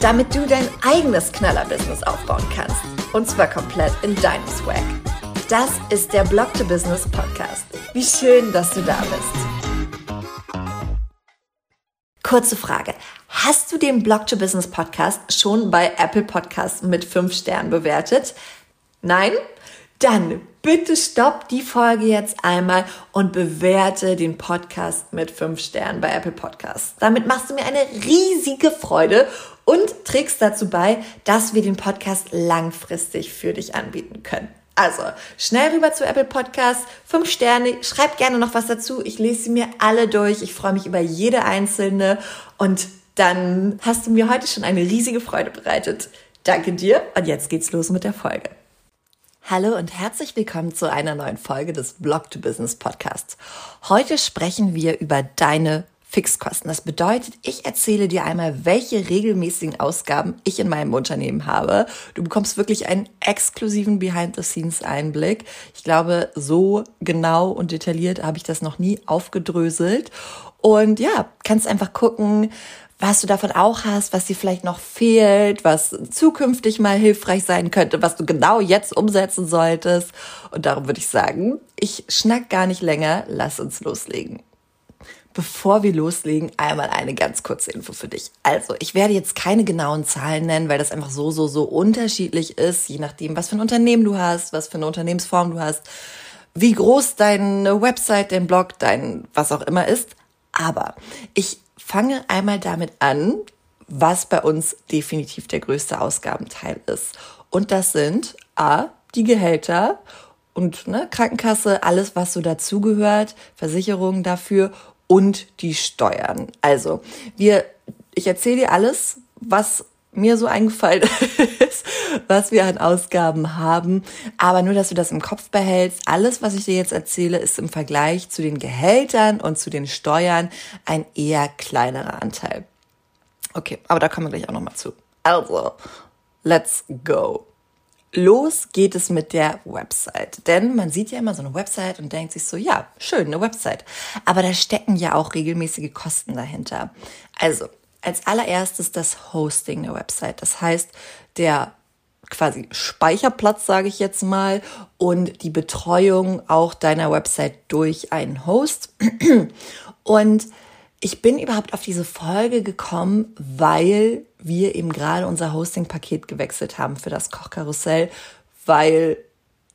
damit du dein eigenes Knaller-Business aufbauen kannst. Und zwar komplett in deinem Swag. Das ist der Blog to Business Podcast. Wie schön, dass du da bist. Kurze Frage. Hast du den Blog to Business Podcast schon bei Apple Podcasts mit 5 Sternen bewertet? Nein? Dann bitte stopp die Folge jetzt einmal und bewerte den Podcast mit 5 Sternen bei Apple Podcasts. Damit machst du mir eine riesige Freude und trägst dazu bei, dass wir den Podcast langfristig für dich anbieten können. Also, schnell rüber zu Apple Podcasts, fünf Sterne, schreib gerne noch was dazu. Ich lese sie mir alle durch. Ich freue mich über jede einzelne und dann hast du mir heute schon eine riesige Freude bereitet. Danke dir und jetzt geht's los mit der Folge. Hallo und herzlich willkommen zu einer neuen Folge des Blog to Business Podcasts. Heute sprechen wir über deine Fixkosten. Das bedeutet, ich erzähle dir einmal, welche regelmäßigen Ausgaben ich in meinem Unternehmen habe. Du bekommst wirklich einen exklusiven Behind-the-Scenes-Einblick. Ich glaube, so genau und detailliert habe ich das noch nie aufgedröselt. Und ja, kannst einfach gucken, was du davon auch hast, was dir vielleicht noch fehlt, was zukünftig mal hilfreich sein könnte, was du genau jetzt umsetzen solltest. Und darum würde ich sagen, ich schnack gar nicht länger, lass uns loslegen. Bevor wir loslegen, einmal eine ganz kurze Info für dich. Also, ich werde jetzt keine genauen Zahlen nennen, weil das einfach so, so, so unterschiedlich ist, je nachdem, was für ein Unternehmen du hast, was für eine Unternehmensform du hast, wie groß deine Website, dein Blog, dein was auch immer ist. Aber ich fange einmal damit an, was bei uns definitiv der größte Ausgabenteil ist. Und das sind A, die Gehälter und ne, Krankenkasse, alles, was so dazugehört, Versicherungen dafür und die Steuern. Also, wir, ich erzähle dir alles, was mir so eingefallen ist, was wir an Ausgaben haben. Aber nur, dass du das im Kopf behältst. Alles, was ich dir jetzt erzähle, ist im Vergleich zu den Gehältern und zu den Steuern ein eher kleinerer Anteil. Okay, aber da kommen wir gleich auch nochmal zu. Also, let's go. Los geht es mit der Website. Denn man sieht ja immer so eine Website und denkt sich so, ja, schön, eine Website. Aber da stecken ja auch regelmäßige Kosten dahinter. Also, als allererstes das Hosting der Website. Das heißt, der quasi Speicherplatz, sage ich jetzt mal, und die Betreuung auch deiner Website durch einen Host. Und ich bin überhaupt auf diese Folge gekommen, weil wir eben gerade unser Hosting-Paket gewechselt haben für das Kochkarussell, weil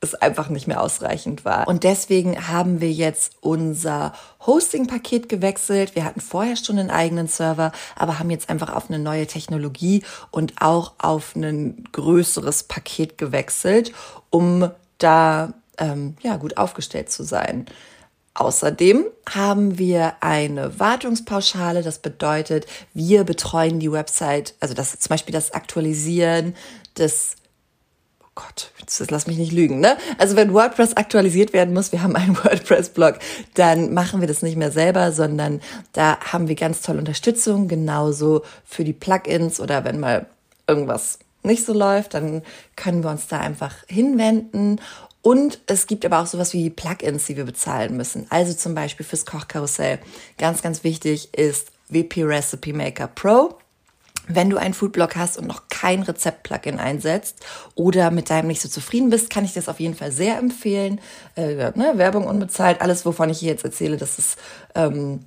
es einfach nicht mehr ausreichend war. Und deswegen haben wir jetzt unser Hosting-Paket gewechselt. Wir hatten vorher schon einen eigenen Server, aber haben jetzt einfach auf eine neue Technologie und auch auf ein größeres Paket gewechselt, um da ähm, ja gut aufgestellt zu sein. Außerdem haben wir eine Wartungspauschale. Das bedeutet, wir betreuen die Website, also das zum Beispiel das Aktualisieren des Oh Gott, jetzt lass mich nicht lügen, ne? Also wenn WordPress aktualisiert werden muss, wir haben einen WordPress-Blog, dann machen wir das nicht mehr selber, sondern da haben wir ganz tolle Unterstützung, genauso für die Plugins oder wenn mal irgendwas nicht so läuft, dann können wir uns da einfach hinwenden und es gibt aber auch sowas wie Plugins, die wir bezahlen müssen. Also zum Beispiel fürs Kochkarussell. Ganz, ganz wichtig ist WP Recipe Maker Pro. Wenn du einen Foodblog hast und noch kein Rezept-Plugin einsetzt oder mit deinem nicht so zufrieden bist, kann ich das auf jeden Fall sehr empfehlen. Äh, ne, Werbung unbezahlt, alles, wovon ich hier jetzt erzähle, das ist ähm,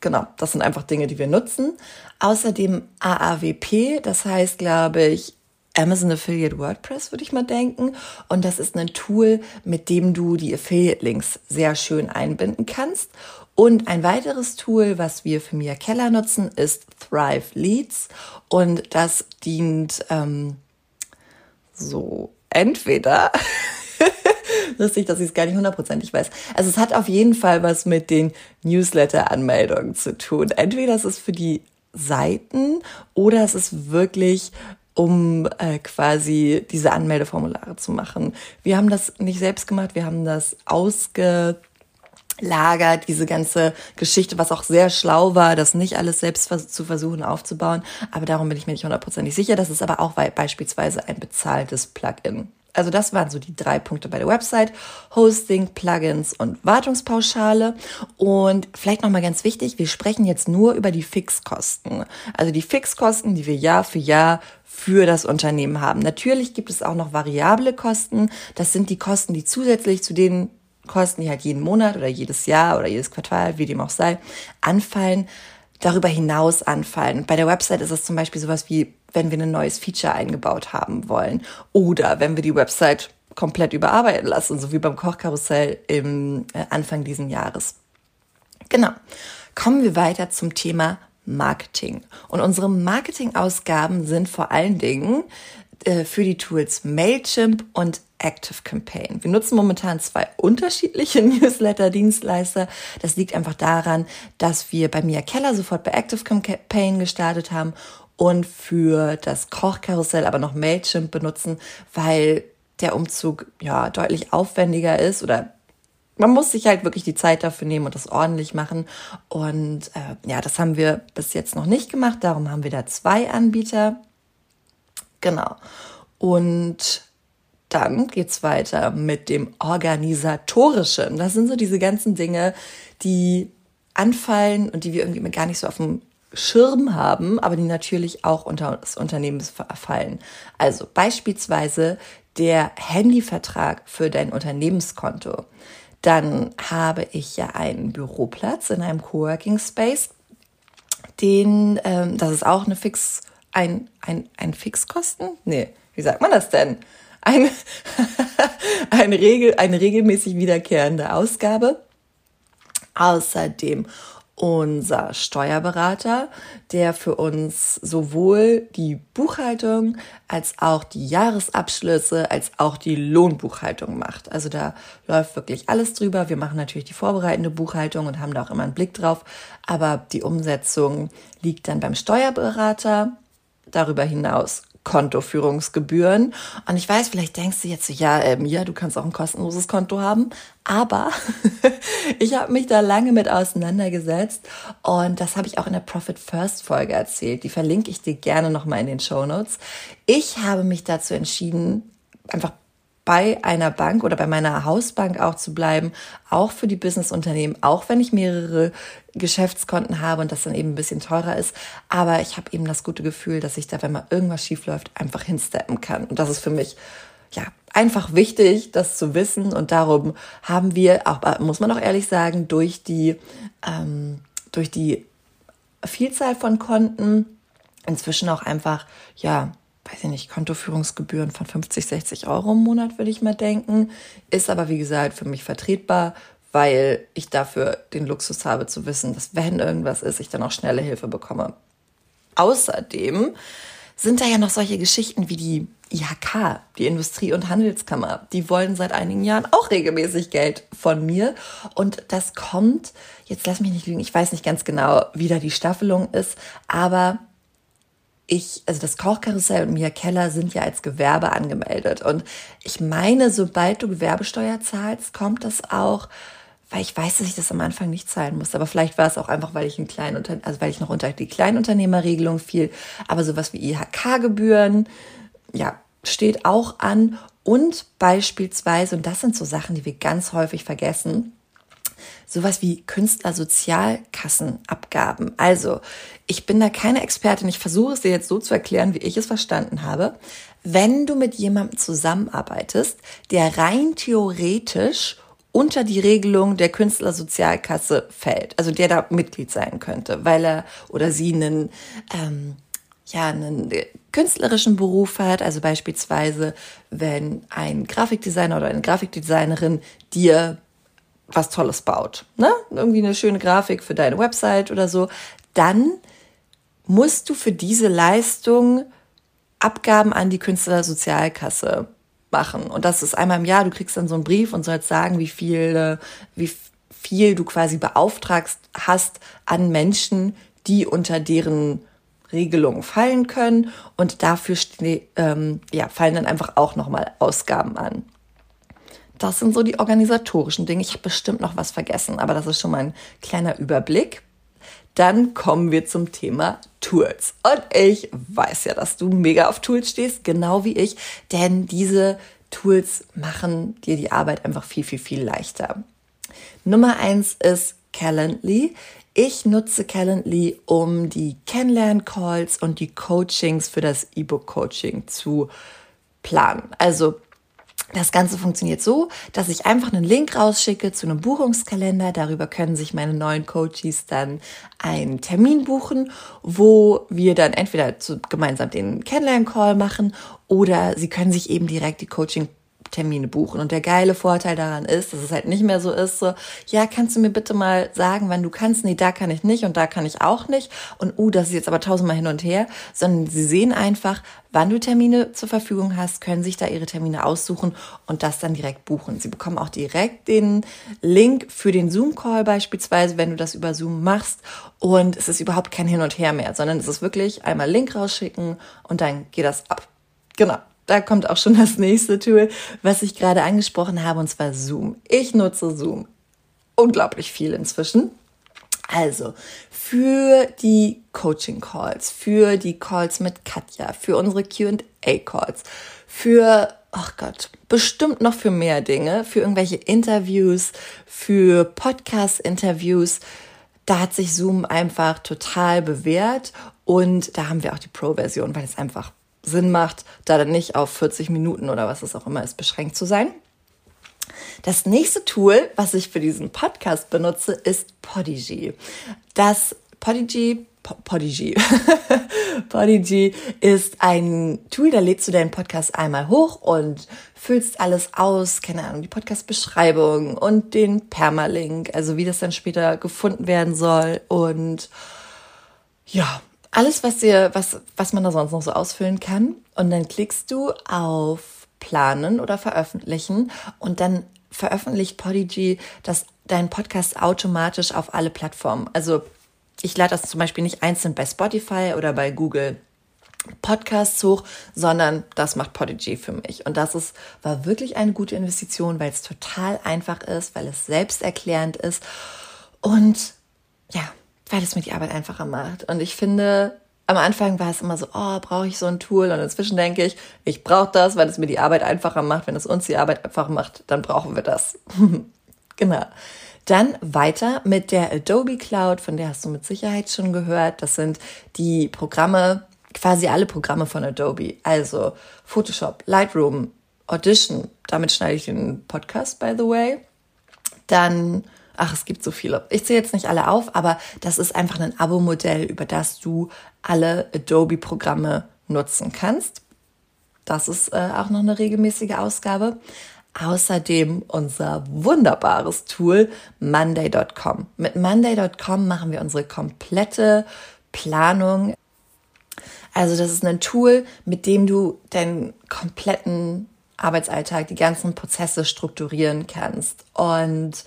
genau, das sind einfach Dinge, die wir nutzen. Außerdem AAWP, das heißt, glaube ich, Amazon Affiliate WordPress, würde ich mal denken. Und das ist ein Tool, mit dem du die Affiliate-Links sehr schön einbinden kannst. Und ein weiteres Tool, was wir für Mia Keller nutzen, ist Thrive Leads. Und das dient ähm, so entweder lustig, dass ich es gar nicht hundertprozentig weiß. Also es hat auf jeden Fall was mit den Newsletter-Anmeldungen zu tun. Entweder es ist für die Seiten oder es ist wirklich um äh, quasi diese Anmeldeformulare zu machen. Wir haben das nicht selbst gemacht, wir haben das ausge lagert, diese ganze Geschichte, was auch sehr schlau war, das nicht alles selbst zu versuchen aufzubauen. Aber darum bin ich mir nicht hundertprozentig sicher. Das ist aber auch beispielsweise ein bezahltes Plugin. Also das waren so die drei Punkte bei der Website. Hosting, Plugins und Wartungspauschale. Und vielleicht nochmal ganz wichtig, wir sprechen jetzt nur über die Fixkosten. Also die Fixkosten, die wir Jahr für Jahr für das Unternehmen haben. Natürlich gibt es auch noch variable Kosten. Das sind die Kosten, die zusätzlich zu den Kosten, die halt jeden Monat oder jedes Jahr oder jedes Quartal, wie dem auch sei, anfallen darüber hinaus anfallen. Bei der Website ist es zum Beispiel sowas wie, wenn wir ein neues Feature eingebaut haben wollen oder wenn wir die Website komplett überarbeiten lassen, so wie beim Kochkarussell im äh, Anfang diesen Jahres. Genau. Kommen wir weiter zum Thema Marketing. Und unsere Marketingausgaben sind vor allen Dingen äh, für die Tools Mailchimp und Active Campaign. Wir nutzen momentan zwei unterschiedliche Newsletter-Dienstleister. Das liegt einfach daran, dass wir bei Mia Keller sofort bei Active Campaign gestartet haben und für das Kochkarussell aber noch Mailchimp benutzen, weil der Umzug ja deutlich aufwendiger ist oder man muss sich halt wirklich die Zeit dafür nehmen und das ordentlich machen. Und äh, ja, das haben wir bis jetzt noch nicht gemacht. Darum haben wir da zwei Anbieter. Genau. Und dann geht's weiter mit dem Organisatorischen. Das sind so diese ganzen Dinge, die anfallen und die wir irgendwie gar nicht so auf dem Schirm haben, aber die natürlich auch unter das Unternehmen fallen. Also beispielsweise der Handyvertrag für dein Unternehmenskonto. Dann habe ich ja einen Büroplatz in einem Coworking Space. Den, ähm, das ist auch eine Fix, ein, ein, ein Fixkosten? Nee, wie sagt man das denn? Eine, eine, Regel, eine regelmäßig wiederkehrende Ausgabe. Außerdem unser Steuerberater, der für uns sowohl die Buchhaltung als auch die Jahresabschlüsse als auch die Lohnbuchhaltung macht. Also da läuft wirklich alles drüber. Wir machen natürlich die vorbereitende Buchhaltung und haben da auch immer einen Blick drauf. Aber die Umsetzung liegt dann beim Steuerberater. Darüber hinaus Kontoführungsgebühren. Und ich weiß, vielleicht denkst du jetzt so, ja, äh, Mia, du kannst auch ein kostenloses Konto haben. Aber ich habe mich da lange mit auseinandergesetzt und das habe ich auch in der Profit First Folge erzählt. Die verlinke ich dir gerne nochmal in den Show Notes. Ich habe mich dazu entschieden, einfach bei einer Bank oder bei meiner Hausbank auch zu bleiben, auch für die Businessunternehmen, auch wenn ich mehrere Geschäftskonten habe und das dann eben ein bisschen teurer ist. Aber ich habe eben das gute Gefühl, dass ich da, wenn mal irgendwas schief läuft, einfach hinsteppen kann. Und das ist für mich ja einfach wichtig, das zu wissen. Und darum haben wir, auch muss man auch ehrlich sagen, durch die ähm, durch die Vielzahl von Konten inzwischen auch einfach ja weiß ich nicht, Kontoführungsgebühren von 50, 60 Euro im Monat, würde ich mal denken. Ist aber, wie gesagt, für mich vertretbar, weil ich dafür den Luxus habe zu wissen, dass wenn irgendwas ist, ich dann auch schnelle Hilfe bekomme. Außerdem sind da ja noch solche Geschichten wie die IHK, die Industrie- und Handelskammer. Die wollen seit einigen Jahren auch regelmäßig Geld von mir. Und das kommt, jetzt lass mich nicht lügen, ich weiß nicht ganz genau, wie da die Staffelung ist, aber ich, also das Kochkarussell und Mia Keller sind ja als Gewerbe angemeldet. Und ich meine, sobald du Gewerbesteuer zahlst, kommt das auch, weil ich weiß, dass ich das am Anfang nicht zahlen musste. Aber vielleicht war es auch einfach, weil ich ein klein also weil ich noch unter die Kleinunternehmerregelung fiel. Aber sowas wie IHK-Gebühren, ja, steht auch an. Und beispielsweise, und das sind so Sachen, die wir ganz häufig vergessen, sowas wie Künstlersozialkassenabgaben. Also, ich bin da keine Expertin, ich versuche es dir jetzt so zu erklären, wie ich es verstanden habe. Wenn du mit jemandem zusammenarbeitest, der rein theoretisch unter die Regelung der Künstlersozialkasse fällt, also der da Mitglied sein könnte, weil er oder sie einen, ähm, ja, einen künstlerischen Beruf hat, also beispielsweise, wenn ein Grafikdesigner oder eine Grafikdesignerin dir was Tolles baut, ne? Irgendwie eine schöne Grafik für deine Website oder so, dann musst du für diese Leistung Abgaben an die Künstlersozialkasse machen. Und das ist einmal im Jahr, du kriegst dann so einen Brief und sollst sagen, wie viel, wie viel du quasi beauftragst hast an Menschen, die unter deren Regelungen fallen können und dafür ähm, ja, fallen dann einfach auch nochmal Ausgaben an. Das sind so die organisatorischen Dinge. Ich habe bestimmt noch was vergessen, aber das ist schon mal ein kleiner Überblick. Dann kommen wir zum Thema Tools. Und ich weiß ja, dass du mega auf Tools stehst, genau wie ich, denn diese Tools machen dir die Arbeit einfach viel, viel, viel leichter. Nummer eins ist Calendly. Ich nutze Calendly, um die Kennenlern-Calls und die Coachings für das E-Book-Coaching zu planen. Also das Ganze funktioniert so, dass ich einfach einen Link rausschicke zu einem Buchungskalender. Darüber können sich meine neuen Coaches dann einen Termin buchen, wo wir dann entweder zu, gemeinsam den Kennenlern-Call machen oder sie können sich eben direkt die Coaching Termine buchen. Und der geile Vorteil daran ist, dass es halt nicht mehr so ist, so, ja, kannst du mir bitte mal sagen, wann du kannst? Nee, da kann ich nicht und da kann ich auch nicht. Und uh, das ist jetzt aber tausendmal hin und her, sondern sie sehen einfach, wann du Termine zur Verfügung hast, können sich da ihre Termine aussuchen und das dann direkt buchen. Sie bekommen auch direkt den Link für den Zoom-Call beispielsweise, wenn du das über Zoom machst. Und es ist überhaupt kein Hin und Her mehr, sondern es ist wirklich einmal Link rausschicken und dann geht das ab. Genau da kommt auch schon das nächste Tool, was ich gerade angesprochen habe, und zwar Zoom. Ich nutze Zoom unglaublich viel inzwischen. Also für die Coaching Calls, für die Calls mit Katja, für unsere QA Calls, für, ach Gott, bestimmt noch für mehr Dinge, für irgendwelche Interviews, für Podcast-Interviews. Da hat sich Zoom einfach total bewährt und da haben wir auch die Pro-Version, weil es einfach Sinn macht, da dann nicht auf 40 Minuten oder was es auch immer ist, beschränkt zu sein. Das nächste Tool, was ich für diesen Podcast benutze, ist Podigy. Das Podigy Podigy. Podigy ist ein Tool, da lädst du deinen Podcast einmal hoch und füllst alles aus, keine Ahnung, die Podcast-Beschreibung und den Permalink, also wie das dann später gefunden werden soll und ja, alles, was dir, was, was man da sonst noch so ausfüllen kann. Und dann klickst du auf Planen oder Veröffentlichen und dann veröffentlicht Podigy das, deinen Podcast automatisch auf alle Plattformen. Also ich lade das zum Beispiel nicht einzeln bei Spotify oder bei Google Podcasts hoch, sondern das macht Podigy für mich. Und das ist, war wirklich eine gute Investition, weil es total einfach ist, weil es selbsterklärend ist und ja, weil es mir die Arbeit einfacher macht. Und ich finde, am Anfang war es immer so, oh, brauche ich so ein Tool? Und inzwischen denke ich, ich brauche das, weil es mir die Arbeit einfacher macht. Wenn es uns die Arbeit einfacher macht, dann brauchen wir das. genau. Dann weiter mit der Adobe Cloud, von der hast du mit Sicherheit schon gehört. Das sind die Programme, quasi alle Programme von Adobe. Also Photoshop, Lightroom, Audition. Damit schneide ich den Podcast, by the way. Dann Ach, es gibt so viele. Ich zähle jetzt nicht alle auf, aber das ist einfach ein Abo-Modell, über das du alle Adobe-Programme nutzen kannst. Das ist äh, auch noch eine regelmäßige Ausgabe. Außerdem unser wunderbares Tool Monday.com. Mit Monday.com machen wir unsere komplette Planung. Also das ist ein Tool, mit dem du deinen kompletten Arbeitsalltag die ganzen Prozesse strukturieren kannst und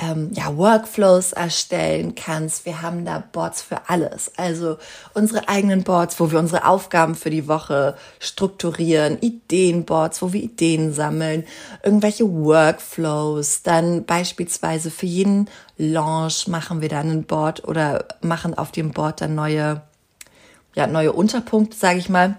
ähm, ja Workflows erstellen kannst. Wir haben da Boards für alles, also unsere eigenen Boards, wo wir unsere Aufgaben für die Woche strukturieren, Ideenboards, wo wir Ideen sammeln, irgendwelche Workflows. Dann beispielsweise für jeden Launch machen wir dann ein Board oder machen auf dem Board dann neue ja neue Unterpunkte, sage ich mal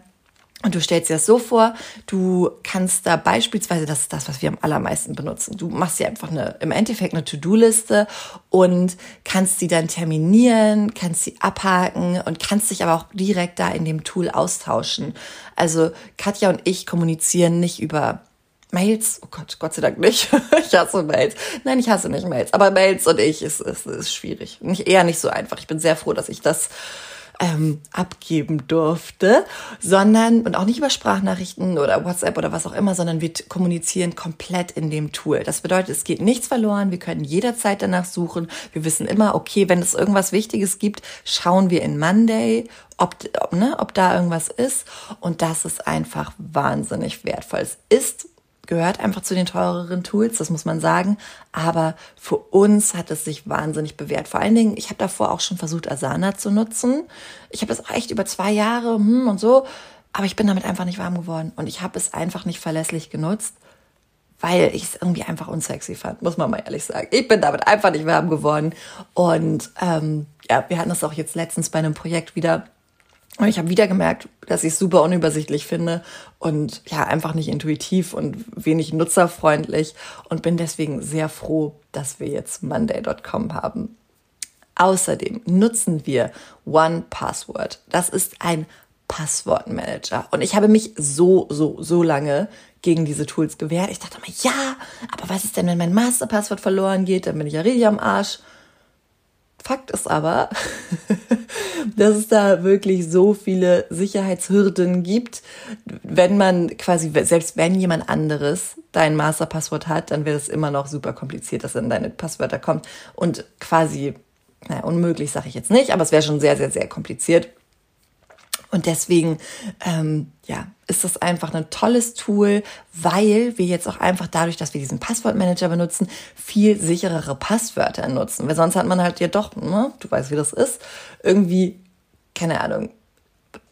und du stellst dir das so vor, du kannst da beispielsweise, das ist das, was wir am allermeisten benutzen, du machst dir einfach eine, im Endeffekt eine To-Do-Liste und kannst sie dann terminieren, kannst sie abhaken und kannst dich aber auch direkt da in dem Tool austauschen. Also Katja und ich kommunizieren nicht über Mails, oh Gott, Gott sei Dank nicht. ich hasse Mails. Nein, ich hasse nicht Mails. Aber Mails und ich ist, ist, ist schwierig. Nicht, eher nicht so einfach. Ich bin sehr froh, dass ich das ähm, abgeben durfte, sondern und auch nicht über Sprachnachrichten oder WhatsApp oder was auch immer, sondern wir kommunizieren komplett in dem Tool. Das bedeutet, es geht nichts verloren, wir können jederzeit danach suchen. Wir wissen immer, okay, wenn es irgendwas Wichtiges gibt, schauen wir in Monday, ob, ob, ne, ob da irgendwas ist. Und das ist einfach wahnsinnig wertvoll. Es ist gehört einfach zu den teureren Tools, das muss man sagen. Aber für uns hat es sich wahnsinnig bewährt. Vor allen Dingen, ich habe davor auch schon versucht, Asana zu nutzen. Ich habe das auch echt über zwei Jahre hm, und so, aber ich bin damit einfach nicht warm geworden und ich habe es einfach nicht verlässlich genutzt, weil ich es irgendwie einfach unsexy fand, muss man mal ehrlich sagen. Ich bin damit einfach nicht warm geworden und ähm, ja, wir hatten das auch jetzt letztens bei einem Projekt wieder und ich habe wieder gemerkt, dass ich es super unübersichtlich finde und ja, einfach nicht intuitiv und wenig nutzerfreundlich und bin deswegen sehr froh, dass wir jetzt Monday.com haben. Außerdem nutzen wir One Password. Das ist ein Passwortmanager. Und ich habe mich so, so, so lange gegen diese Tools gewehrt. Ich dachte mal, ja, aber was ist denn, wenn mein Masterpasswort verloren geht? Dann bin ich ja richtig am Arsch. Fakt ist aber, dass es da wirklich so viele Sicherheitshürden gibt. Wenn man quasi, selbst wenn jemand anderes dein Masterpasswort hat, dann wäre es immer noch super kompliziert, dass in deine Passwörter kommt. Und quasi, naja, unmöglich sage ich jetzt nicht, aber es wäre schon sehr, sehr, sehr kompliziert. Und deswegen, ähm, ja, ist das einfach ein tolles Tool, weil wir jetzt auch einfach dadurch, dass wir diesen Passwortmanager benutzen, viel sicherere Passwörter nutzen. Weil sonst hat man halt ja doch, ne, du weißt, wie das ist, irgendwie, keine Ahnung,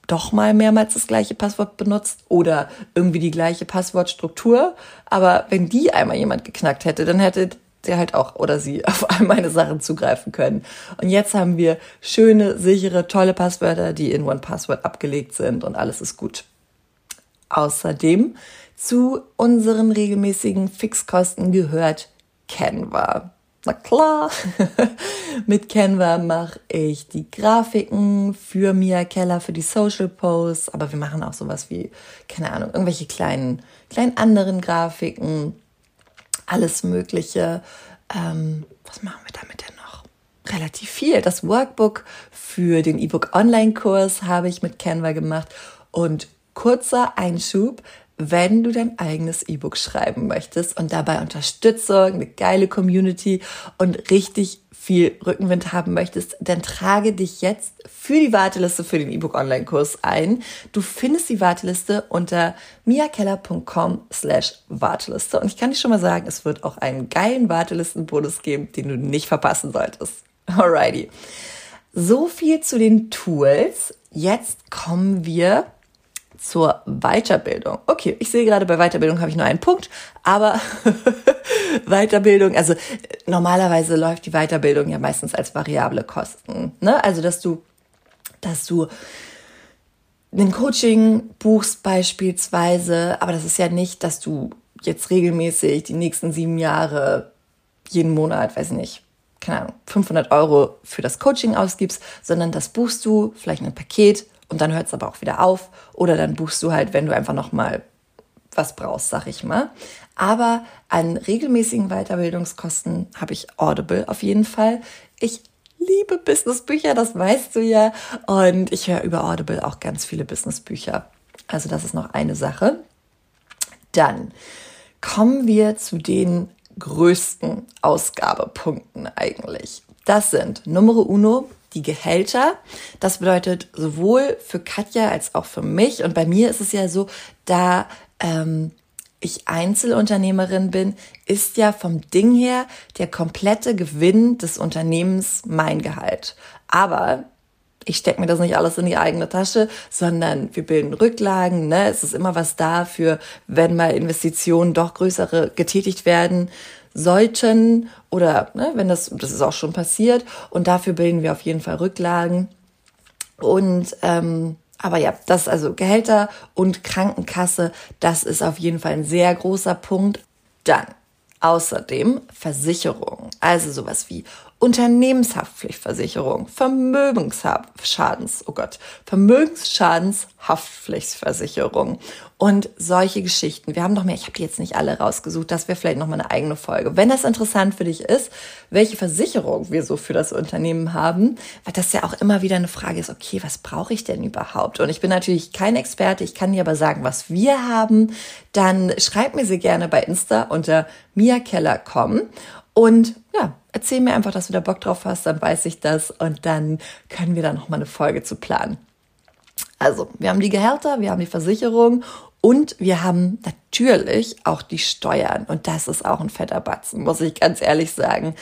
doch mal mehrmals das gleiche Passwort benutzt oder irgendwie die gleiche Passwortstruktur. Aber wenn die einmal jemand geknackt hätte, dann hätte der halt auch oder sie auf all meine Sachen zugreifen können. Und jetzt haben wir schöne, sichere, tolle Passwörter, die in OnePassword abgelegt sind und alles ist gut. Außerdem zu unseren regelmäßigen Fixkosten gehört Canva. Na klar, mit Canva mache ich die Grafiken für Mia Keller, für die Social Posts, aber wir machen auch sowas wie, keine Ahnung, irgendwelche kleinen, kleinen anderen Grafiken, alles Mögliche. Ähm, was machen wir damit denn noch? Relativ viel. Das Workbook für den E-Book Online-Kurs habe ich mit Canva gemacht. Und kurzer Einschub, wenn du dein eigenes E-Book schreiben möchtest und dabei Unterstützung, eine geile Community und richtig viel Rückenwind haben möchtest, dann trage dich jetzt für die Warteliste für den E-Book Online-Kurs ein. Du findest die Warteliste unter miakeller.com slash Warteliste. Und ich kann dir schon mal sagen, es wird auch einen geilen Wartelistenbonus geben, den du nicht verpassen solltest. Alrighty. So viel zu den Tools. Jetzt kommen wir zur Weiterbildung. Okay, ich sehe gerade, bei Weiterbildung habe ich nur einen Punkt, aber Weiterbildung, also normalerweise läuft die Weiterbildung ja meistens als variable Kosten. Ne? Also, dass du, dass du ein Coaching buchst beispielsweise, aber das ist ja nicht, dass du jetzt regelmäßig die nächsten sieben Jahre jeden Monat, weiß nicht, keine Ahnung, 500 Euro für das Coaching ausgibst, sondern das buchst du, vielleicht ein Paket und dann hört es aber auch wieder auf oder dann buchst du halt, wenn du einfach noch mal was brauchst, sag ich mal. Aber an regelmäßigen Weiterbildungskosten habe ich Audible auf jeden Fall. Ich liebe Businessbücher, das weißt du ja. Und ich höre über Audible auch ganz viele Businessbücher. Also das ist noch eine Sache. Dann kommen wir zu den größten Ausgabepunkten eigentlich. Das sind Numero uno die Gehälter. Das bedeutet sowohl für Katja als auch für mich. Und bei mir ist es ja so, da ähm, ich Einzelunternehmerin bin, ist ja vom Ding her der komplette Gewinn des Unternehmens mein Gehalt. Aber ich stecke mir das nicht alles in die eigene Tasche, sondern wir bilden Rücklagen. Ne? Es ist immer was da für, wenn mal Investitionen doch größere getätigt werden sollten oder ne, wenn das, das ist auch schon passiert und dafür bilden wir auf jeden Fall Rücklagen. Und ähm, aber ja, das also Gehälter und Krankenkasse, das ist auf jeden Fall ein sehr großer Punkt. Dann außerdem Versicherung, also sowas wie Unternehmenshaftpflichtversicherung, Vermögensschadens, oh Gott, Vermögensschadenshaftpflichtversicherung und solche Geschichten. Wir haben noch mehr, ich habe die jetzt nicht alle rausgesucht, das wäre vielleicht noch mal eine eigene Folge. Wenn das interessant für dich ist, welche Versicherung wir so für das Unternehmen haben, weil das ja auch immer wieder eine Frage ist, okay, was brauche ich denn überhaupt? Und ich bin natürlich kein Experte, ich kann dir aber sagen, was wir haben, dann schreib mir sie gerne bei Insta unter miakeller.com und ja, erzähl mir einfach, dass du da Bock drauf hast, dann weiß ich das und dann können wir da noch mal eine Folge zu planen. Also, wir haben die Gehälter, wir haben die Versicherung und wir haben natürlich auch die Steuern. Und das ist auch ein fetter Batzen, muss ich ganz ehrlich sagen.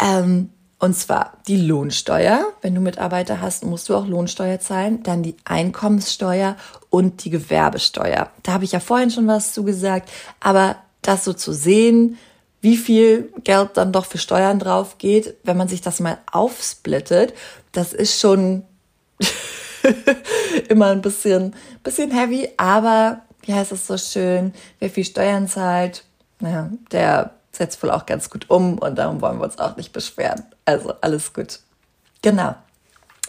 Ähm, und zwar die Lohnsteuer. Wenn du Mitarbeiter hast, musst du auch Lohnsteuer zahlen. Dann die Einkommenssteuer und die Gewerbesteuer. Da habe ich ja vorhin schon was zu gesagt. Aber das so zu sehen, wie viel Geld dann doch für Steuern drauf geht, wenn man sich das mal aufsplittet, das ist schon immer ein bisschen, bisschen heavy. Aber wie heißt es so schön? Wer viel Steuern zahlt, naja, der setzt wohl auch ganz gut um und darum wollen wir uns auch nicht beschweren. Also alles gut. Genau.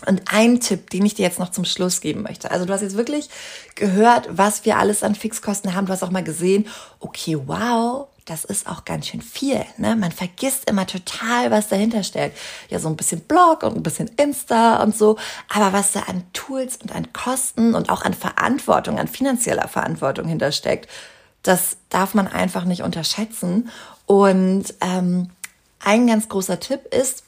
Und ein Tipp, den ich dir jetzt noch zum Schluss geben möchte. Also du hast jetzt wirklich gehört, was wir alles an Fixkosten haben. Du hast auch mal gesehen, okay, wow, das ist auch ganz schön viel. Ne? Man vergisst immer total, was dahinter steckt. Ja, so ein bisschen Blog und ein bisschen Insta und so. Aber was da an Tools und an Kosten und auch an Verantwortung, an finanzieller Verantwortung hintersteckt, das darf man einfach nicht unterschätzen. Und ähm, ein ganz großer Tipp ist,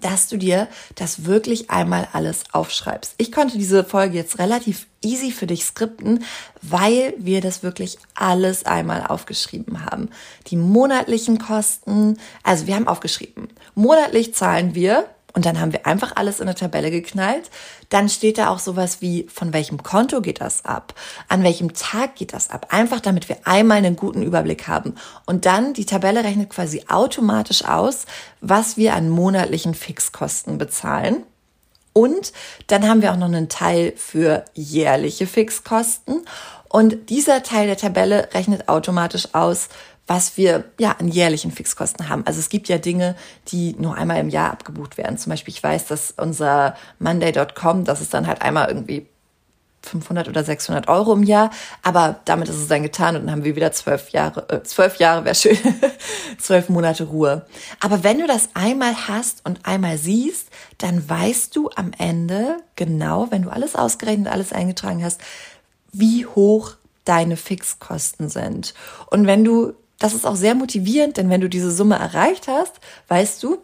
dass du dir das wirklich einmal alles aufschreibst. Ich konnte diese Folge jetzt relativ easy für dich skripten, weil wir das wirklich alles einmal aufgeschrieben haben. Die monatlichen Kosten, also wir haben aufgeschrieben, monatlich zahlen wir und dann haben wir einfach alles in eine Tabelle geknallt. Dann steht da auch sowas wie, von welchem Konto geht das ab? An welchem Tag geht das ab? Einfach damit wir einmal einen guten Überblick haben. Und dann, die Tabelle rechnet quasi automatisch aus, was wir an monatlichen Fixkosten bezahlen. Und dann haben wir auch noch einen Teil für jährliche Fixkosten. Und dieser Teil der Tabelle rechnet automatisch aus, was wir ja an jährlichen Fixkosten haben. Also es gibt ja Dinge, die nur einmal im Jahr abgebucht werden. Zum Beispiel, ich weiß, dass unser Monday.com, das ist dann halt einmal irgendwie 500 oder 600 Euro im Jahr, aber damit ist es dann getan und dann haben wir wieder zwölf Jahre, äh, zwölf Jahre wäre schön, zwölf Monate Ruhe. Aber wenn du das einmal hast und einmal siehst, dann weißt du am Ende genau, wenn du alles ausgerechnet, alles eingetragen hast, wie hoch deine Fixkosten sind. Und wenn du das ist auch sehr motivierend, denn wenn du diese Summe erreicht hast, weißt du,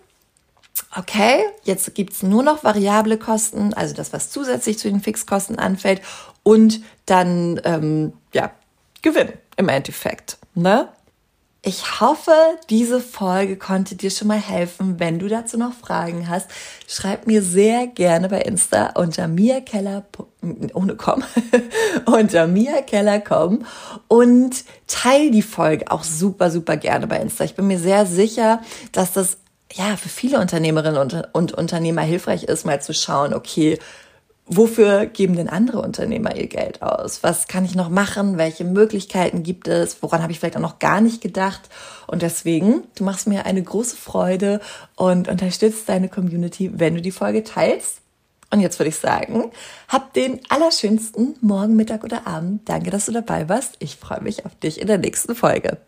okay, jetzt gibt's nur noch variable Kosten, also das, was zusätzlich zu den Fixkosten anfällt, und dann, ähm, ja, Gewinn im Endeffekt. Ne? Ich hoffe, diese Folge konnte dir schon mal helfen. Wenn du dazu noch Fragen hast, schreib mir sehr gerne bei Insta unter Mia Keller, ohne Com, unter Mia Keller com und teil die Folge auch super, super gerne bei Insta. Ich bin mir sehr sicher, dass das ja für viele Unternehmerinnen und, und Unternehmer hilfreich ist, mal zu schauen, okay, wofür geben denn andere Unternehmer ihr Geld aus? Was kann ich noch machen? Welche Möglichkeiten gibt es? Woran habe ich vielleicht auch noch gar nicht gedacht? Und deswegen, du machst mir eine große Freude und unterstützt deine Community, wenn du die Folge teilst. Und jetzt würde ich sagen, hab den allerschönsten Morgen, Mittag oder Abend. Danke, dass du dabei warst. Ich freue mich auf dich in der nächsten Folge.